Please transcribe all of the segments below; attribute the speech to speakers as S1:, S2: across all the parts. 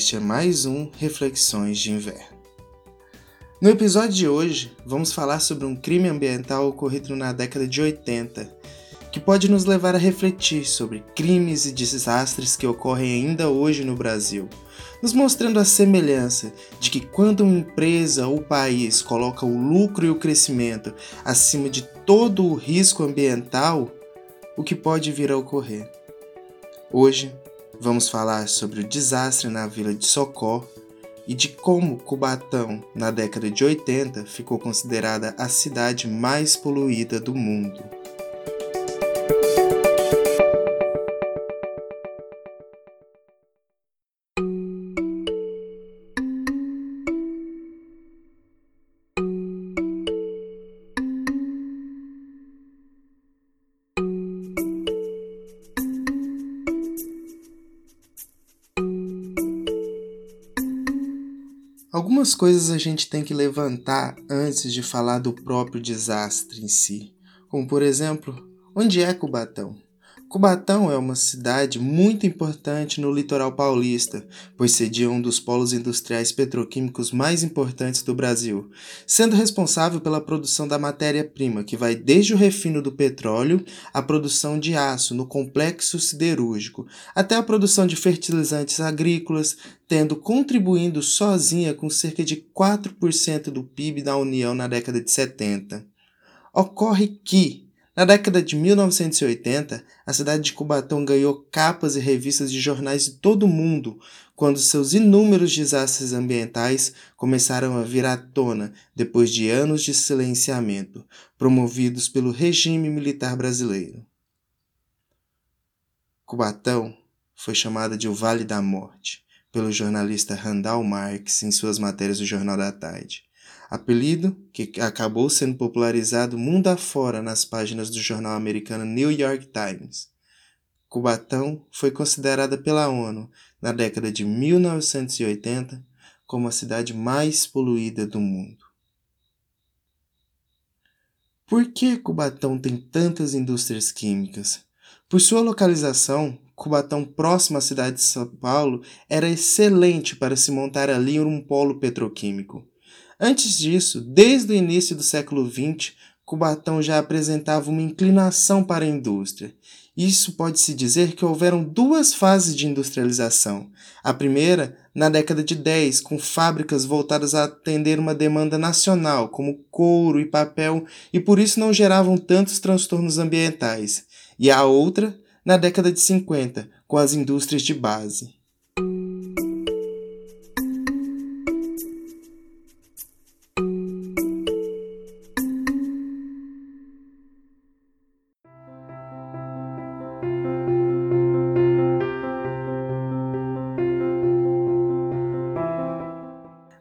S1: este é mais um Reflexões de Inverno. No episódio de hoje, vamos falar sobre um crime ambiental ocorrido na década de 80, que pode nos levar a refletir sobre crimes e desastres que ocorrem ainda hoje no Brasil, nos mostrando a semelhança de que quando uma empresa ou país coloca o lucro e o crescimento acima de todo o risco ambiental, o que pode vir a ocorrer. Hoje vamos falar sobre o desastre na vila de Socó e de como Cubatão, na década de 80, ficou considerada a cidade mais poluída do mundo. Algumas coisas a gente tem que levantar antes de falar do próprio desastre em si, como por exemplo, onde é Cubatão? Cubatão é uma cidade muito importante no litoral paulista, pois cedia um dos polos industriais petroquímicos mais importantes do Brasil, sendo responsável pela produção da matéria-prima, que vai desde o refino do petróleo à produção de aço no complexo siderúrgico, até a produção de fertilizantes agrícolas, tendo contribuindo sozinha com cerca de 4% do PIB da União na década de 70. Ocorre que, na década de 1980, a cidade de Cubatão ganhou capas e revistas de jornais de todo o mundo quando seus inúmeros desastres ambientais começaram a vir à tona depois de anos de silenciamento, promovidos pelo regime militar brasileiro. Cubatão foi chamada de o Vale da Morte pelo jornalista Randall Marx em suas matérias do Jornal da Tarde apelido que acabou sendo popularizado mundo afora nas páginas do jornal americano New York Times. Cubatão foi considerada pela ONU, na década de 1980, como a cidade mais poluída do mundo. Por que Cubatão tem tantas indústrias químicas? Por sua localização, Cubatão, próximo à cidade de São Paulo, era excelente para se montar ali um polo petroquímico. Antes disso, desde o início do século XX, Cubatão já apresentava uma inclinação para a indústria. Isso pode-se dizer que houveram duas fases de industrialização. A primeira, na década de 10, com fábricas voltadas a atender uma demanda nacional, como couro e papel, e por isso não geravam tantos transtornos ambientais. E a outra, na década de 50, com as indústrias de base.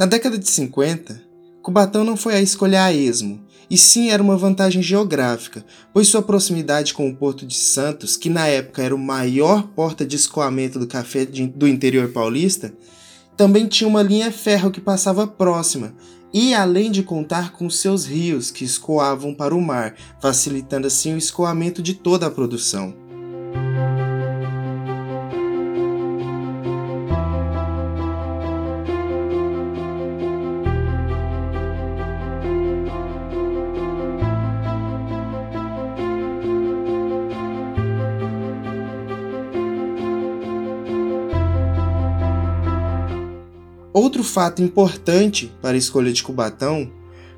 S1: Na década de 50, Cubatão não foi a escolha a esmo, e sim era uma vantagem geográfica, pois sua proximidade com o Porto de Santos, que na época era o maior porta de escoamento do café do interior paulista, também tinha uma linha ferro que passava próxima, e além de contar com seus rios que escoavam para o mar, facilitando assim o escoamento de toda a produção. Outro fato importante para a escolha de Cubatão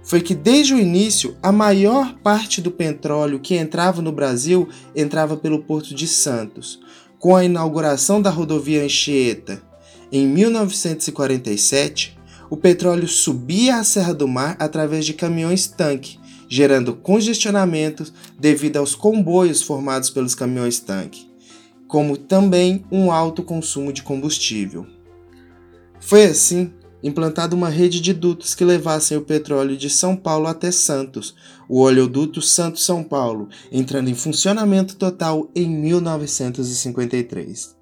S1: foi que desde o início a maior parte do petróleo que entrava no Brasil entrava pelo Porto de Santos. Com a inauguração da rodovia Anchieta em 1947, o petróleo subia a Serra do Mar através de caminhões-tanque, gerando congestionamentos devido aos comboios formados pelos caminhões-tanque, como também um alto consumo de combustível. Foi assim implantada uma rede de dutos que levassem o petróleo de São Paulo até Santos, o oleoduto Santos-São Paulo, entrando em funcionamento total em 1953.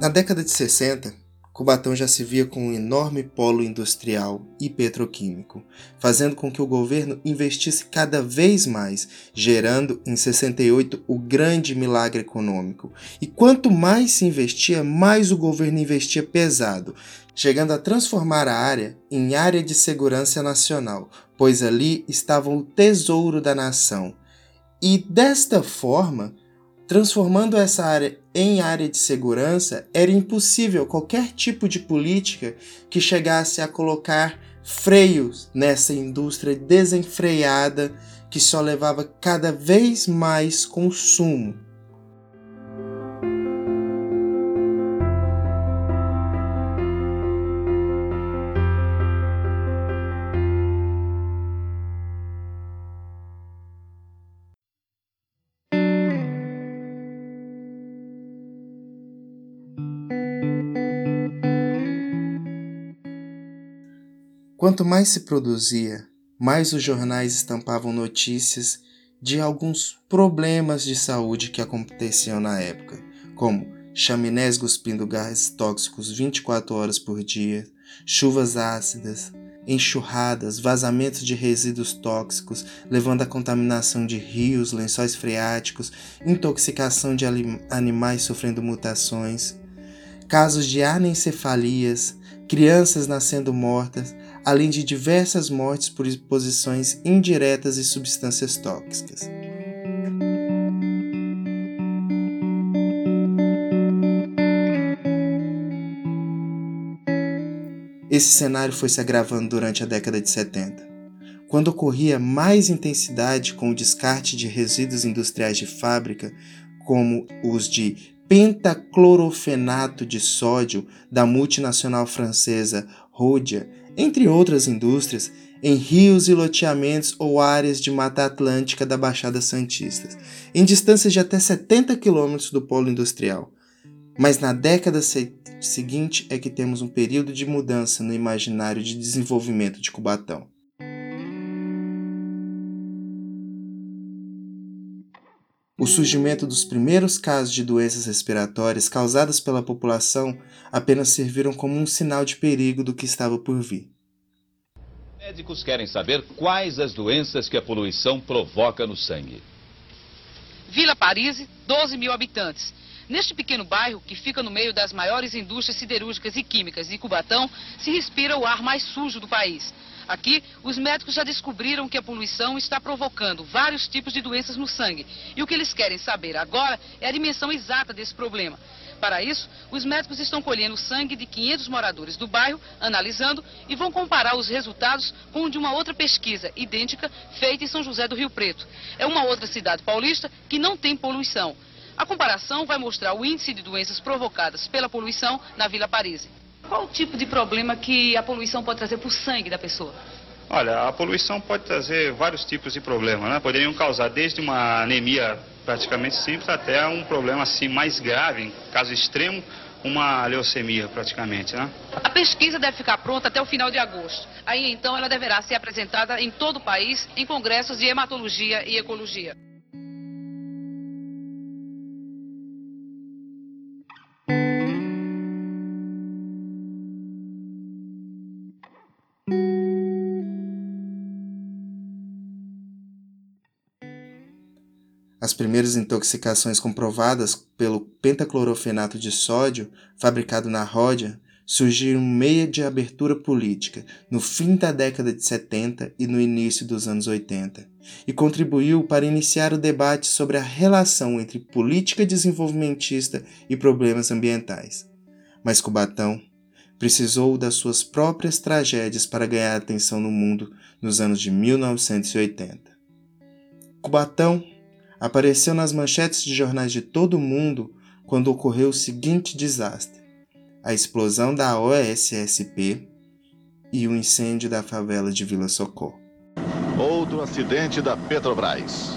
S1: Na década de 60, Cubatão já se via com um enorme polo industrial e petroquímico, fazendo com que o governo investisse cada vez mais, gerando em 68 o grande milagre econômico. E quanto mais se investia, mais o governo investia pesado, chegando a transformar a área em área de segurança nacional, pois ali estava o tesouro da nação. E desta forma, Transformando essa área em área de segurança, era impossível qualquer tipo de política que chegasse a colocar freios nessa indústria desenfreada que só levava cada vez mais consumo. Quanto mais se produzia, mais os jornais estampavam notícias de alguns problemas de saúde que aconteciam na época, como chaminés cuspindo gases tóxicos 24 horas por dia, chuvas ácidas, enxurradas, vazamentos de resíduos tóxicos, levando à contaminação de rios, lençóis freáticos, intoxicação de animais sofrendo mutações, casos de anencefalias, crianças nascendo mortas, além de diversas mortes por exposições indiretas e substâncias tóxicas. Esse cenário foi se agravando durante a década de 70, quando ocorria mais intensidade com o descarte de resíduos industriais de fábrica, como os de pentaclorofenato de sódio da multinacional francesa Rhodia entre outras indústrias, em rios e loteamentos ou áreas de Mata Atlântica da Baixada Santista, em distâncias de até 70 quilômetros do polo industrial. Mas na década seguinte é que temos um período de mudança no imaginário de desenvolvimento de Cubatão. O surgimento dos primeiros casos de doenças respiratórias causadas pela população apenas serviram como um sinal de perigo do que estava por vir.
S2: Médicos querem saber quais as doenças que a poluição provoca no sangue.
S3: Vila Paris, 12 mil habitantes. Neste pequeno bairro, que fica no meio das maiores indústrias siderúrgicas e químicas de Cubatão, se respira o ar mais sujo do país. Aqui, os médicos já descobriram que a poluição está provocando vários tipos de doenças no sangue. E o que eles querem saber agora é a dimensão exata desse problema. Para isso, os médicos estão colhendo sangue de 500 moradores do bairro, analisando e vão comparar os resultados com o de uma outra pesquisa idêntica feita em São José do Rio Preto. É uma outra cidade paulista que não tem poluição. A comparação vai mostrar o índice de doenças provocadas pela poluição na Vila Paris. Qual o tipo de problema que a poluição pode trazer para o sangue da pessoa?
S4: Olha, a poluição pode trazer vários tipos de problemas, né? Poderiam causar desde uma anemia praticamente simples até um problema assim mais grave, em caso extremo, uma leucemia praticamente, né?
S3: A pesquisa deve ficar pronta até o final de agosto. Aí então ela deverá ser apresentada em todo o país em congressos de hematologia e ecologia.
S1: As primeiras intoxicações comprovadas pelo pentaclorofenato de sódio, fabricado na Ródia, surgiram meio de abertura política no fim da década de 70 e no início dos anos 80, e contribuiu para iniciar o debate sobre a relação entre política desenvolvimentista e problemas ambientais. Mas Cubatão precisou das suas próprias tragédias para ganhar atenção no mundo nos anos de 1980. Cubatão apareceu nas manchetes de jornais de todo o mundo quando ocorreu o seguinte desastre: a explosão da OSSP e o incêndio da favela de Vila Socorro.
S5: Outro acidente da Petrobras.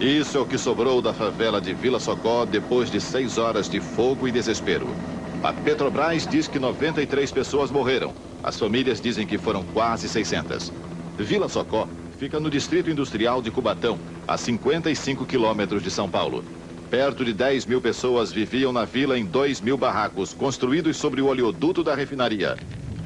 S5: Isso é o que sobrou da favela de Vila Socó depois de seis horas de fogo e desespero. A Petrobras diz que 93 pessoas morreram. As famílias dizem que foram quase 600. Vila Socó fica no Distrito Industrial de Cubatão, a 55 quilômetros de São Paulo. Perto de 10 mil pessoas viviam na vila em 2 mil barracos, construídos sobre o oleoduto da refinaria.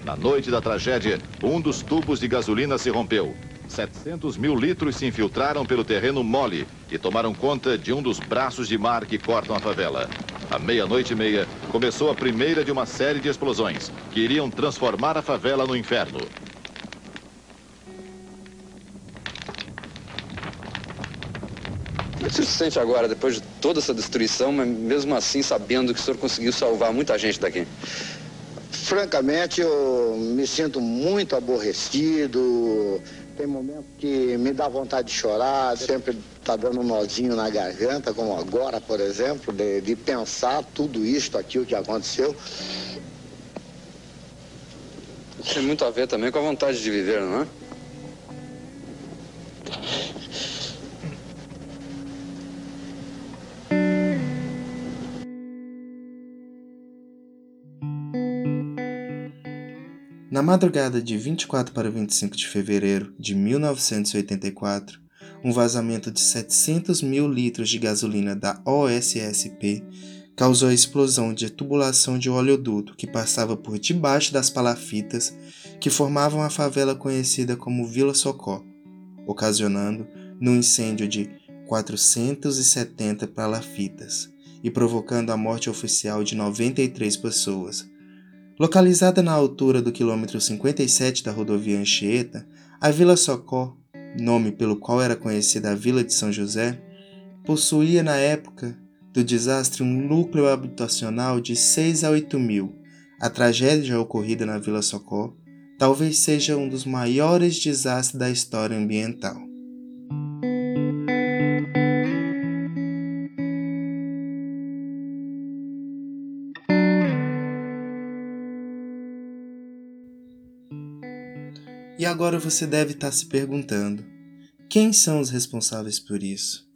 S5: Na noite da tragédia, um dos tubos de gasolina se rompeu. 700 mil litros se infiltraram pelo terreno mole e tomaram conta de um dos braços de mar que cortam a favela. À meia-noite e meia, começou a primeira de uma série de explosões que iriam transformar a favela no inferno.
S6: Você se sente agora, depois de toda essa destruição, mas mesmo assim sabendo que o senhor conseguiu salvar muita gente daqui?
S7: Francamente, eu me sinto muito aborrecido. Tem momentos que me dá vontade de chorar, sempre está dando um nozinho na garganta, como agora, por exemplo, de, de pensar tudo isto aqui, o que aconteceu.
S6: Tem muito a ver também com a vontade de viver, não é?
S1: Na madrugada de 24 para 25 de fevereiro de 1984, um vazamento de 700 mil litros de gasolina da OSSP causou a explosão de tubulação de oleoduto que passava por debaixo das palafitas que formavam a favela conhecida como Vila Socó, ocasionando no incêndio de 470 palafitas e provocando a morte oficial de 93 pessoas, Localizada na altura do quilômetro 57 da rodovia Anchieta, a Vila Socó, nome pelo qual era conhecida a Vila de São José, possuía na época do desastre um núcleo habitacional de 6 a 8 mil. A tragédia ocorrida na Vila Socó talvez seja um dos maiores desastres da história ambiental. Agora você deve estar se perguntando: quem são os responsáveis por isso?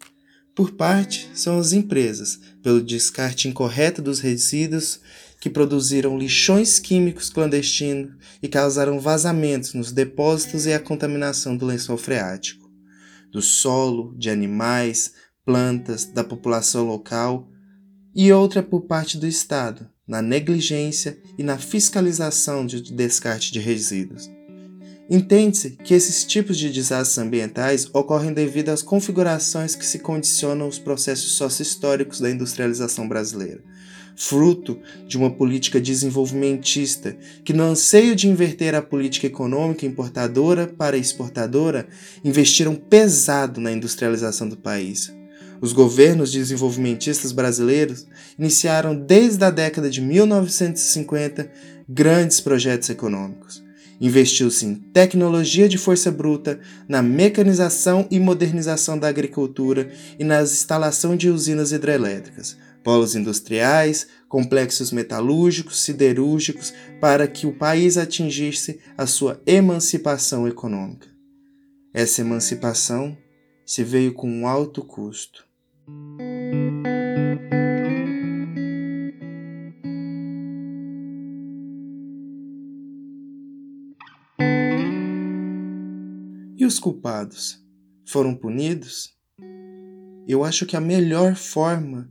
S1: Por parte, são as empresas, pelo descarte incorreto dos resíduos que produziram lixões químicos clandestinos e causaram vazamentos nos depósitos e a contaminação do lençol freático, do solo, de animais, plantas, da população local, e outra por parte do Estado, na negligência e na fiscalização de descarte de resíduos. Entende-se que esses tipos de desastres ambientais ocorrem devido às configurações que se condicionam os processos sócio-históricos da industrialização brasileira, fruto de uma política desenvolvimentista que, no anseio de inverter a política econômica importadora para exportadora, investiram pesado na industrialização do país. Os governos desenvolvimentistas brasileiros iniciaram desde a década de 1950 grandes projetos econômicos Investiu-se em tecnologia de força bruta, na mecanização e modernização da agricultura e na instalação de usinas hidrelétricas, polos industriais, complexos metalúrgicos, siderúrgicos, para que o país atingisse a sua emancipação econômica. Essa emancipação se veio com um alto custo. Os culpados foram punidos? Eu acho que a melhor forma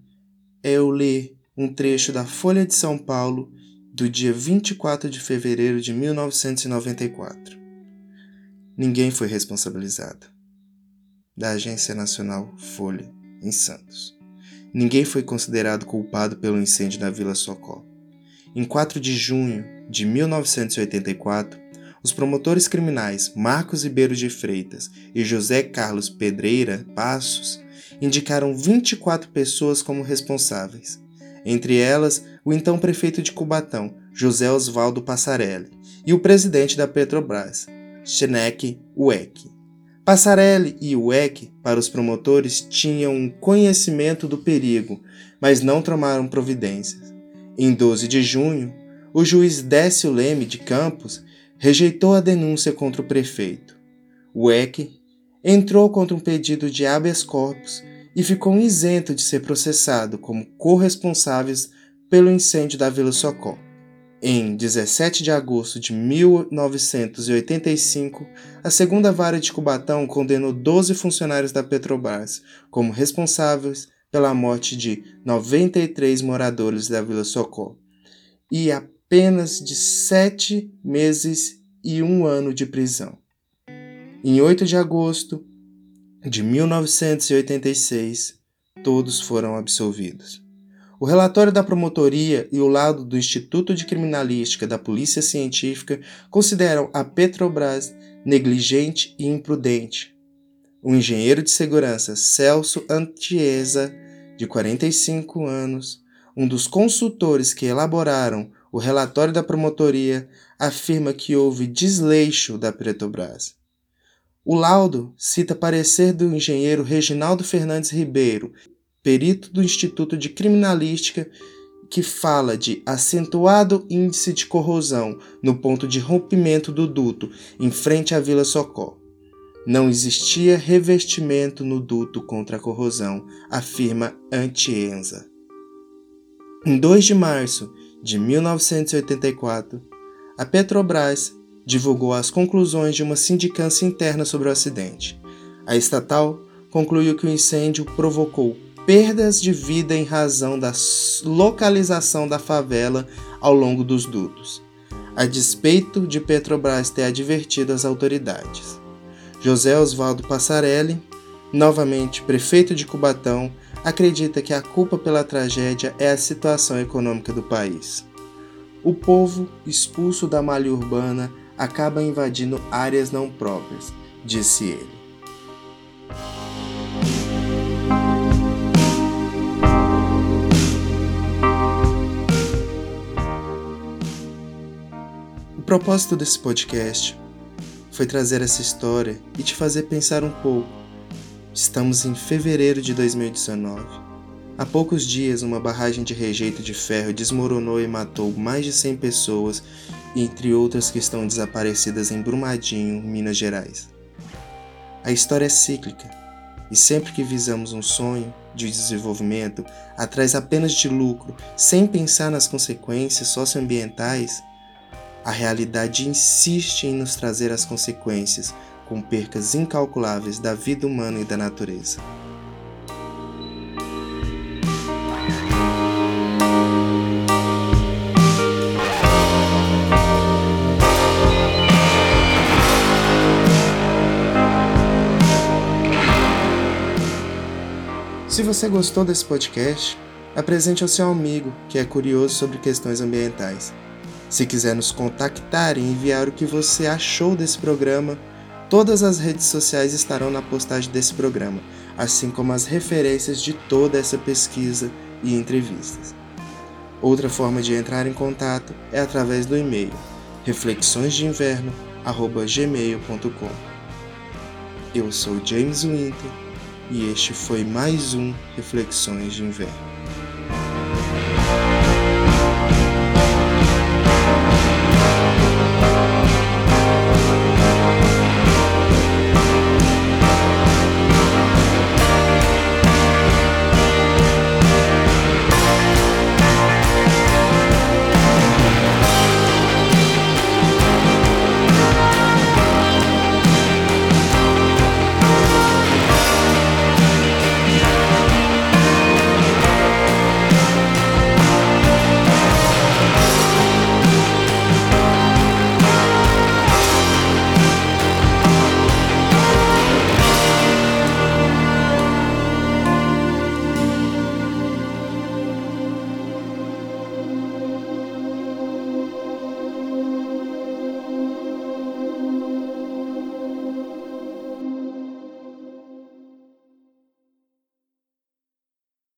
S1: é eu ler um trecho da Folha de São Paulo do dia 24 de fevereiro de 1994. Ninguém foi responsabilizado. Da Agência Nacional Folha, em Santos. Ninguém foi considerado culpado pelo incêndio na Vila Socó. Em 4 de junho de 1984, os promotores criminais Marcos Ribeiro de Freitas e José Carlos Pedreira Passos indicaram 24 pessoas como responsáveis, entre elas o então prefeito de Cubatão, José Osvaldo Passarelli, e o presidente da Petrobras, Schenek Uek. Passarelli e Uek, para os promotores, tinham um conhecimento do perigo, mas não tomaram providências. Em 12 de junho, o juiz Décio Leme de Campos rejeitou a denúncia contra o prefeito. O EC entrou contra um pedido de habeas corpus e ficou isento de ser processado como corresponsáveis pelo incêndio da Vila Socó. Em 17 de agosto de 1985, a segunda vara de Cubatão condenou 12 funcionários da Petrobras como responsáveis pela morte de 93 moradores da Vila Socó e apenas de sete meses e um ano de prisão. Em 8 de agosto de 1986, todos foram absolvidos. O relatório da promotoria e o laudo do Instituto de Criminalística da Polícia Científica consideram a Petrobras negligente e imprudente. O engenheiro de segurança Celso Antiesa, de 45 anos, um dos consultores que elaboraram o relatório da promotoria, afirma que houve desleixo da Petrobras. O laudo cita parecer do engenheiro Reginaldo Fernandes Ribeiro, perito do Instituto de Criminalística, que fala de acentuado índice de corrosão no ponto de rompimento do duto em frente à Vila Socó. Não existia revestimento no duto contra a corrosão, afirma Antienza. Em 2 de março de 1984, a Petrobras divulgou as conclusões de uma sindicância interna sobre o acidente. A estatal concluiu que o incêndio provocou perdas de vida em razão da localização da favela ao longo dos dutos, a despeito de Petrobras ter advertido as autoridades. José Oswaldo Passarelli, novamente prefeito de Cubatão, acredita que a culpa pela tragédia é a situação econômica do país. O povo, expulso da malha urbana, acaba invadindo áreas não próprias, disse ele. O propósito desse podcast foi trazer essa história e te fazer pensar um pouco. Estamos em fevereiro de 2019. Há poucos dias, uma barragem de rejeito de ferro desmoronou e matou mais de 100 pessoas, entre outras que estão desaparecidas em Brumadinho, Minas Gerais. A história é cíclica, e sempre que visamos um sonho de desenvolvimento atrás apenas de lucro, sem pensar nas consequências socioambientais, a realidade insiste em nos trazer as consequências, com percas incalculáveis da vida humana e da natureza. Se você gostou desse podcast, apresente ao seu amigo que é curioso sobre questões ambientais. Se quiser nos contactar e enviar o que você achou desse programa, todas as redes sociais estarão na postagem desse programa, assim como as referências de toda essa pesquisa e entrevistas. Outra forma de entrar em contato é através do e-mail reflexõesdeinverno@gmail.com. Eu sou James Winter e este foi mais um Reflexões de Inverno.